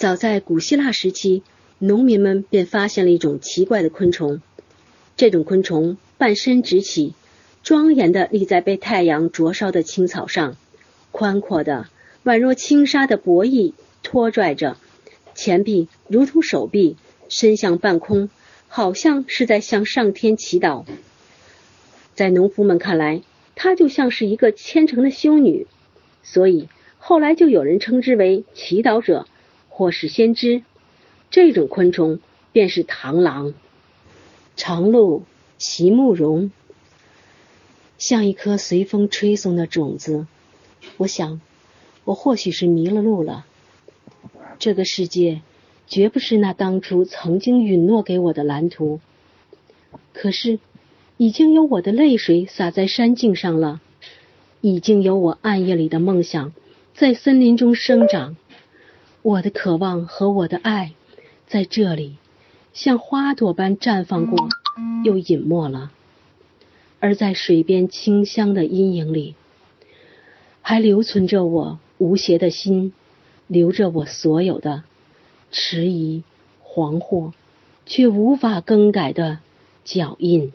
早在古希腊时期，农民们便发现了一种奇怪的昆虫。这种昆虫半身直起，庄严的立在被太阳灼烧的青草上，宽阔的宛若轻纱的薄翼拖拽着，前臂如同手臂伸向半空，好像是在向上天祈祷。在农夫们看来，它就像是一个虔诚的修女，所以后来就有人称之为祈祷者。或是先知，这种昆虫便是螳螂。长鹿席慕容，像一颗随风吹送的种子。我想，我或许是迷了路了。这个世界绝不是那当初曾经允诺给我的蓝图。可是，已经有我的泪水洒在山径上了，已经有我暗夜里的梦想在森林中生长。我的渴望和我的爱在这里像花朵般绽放过，又隐没了；而在水边清香的阴影里，还留存着我无邪的心，留着我所有的迟疑、惶惑，却无法更改的脚印。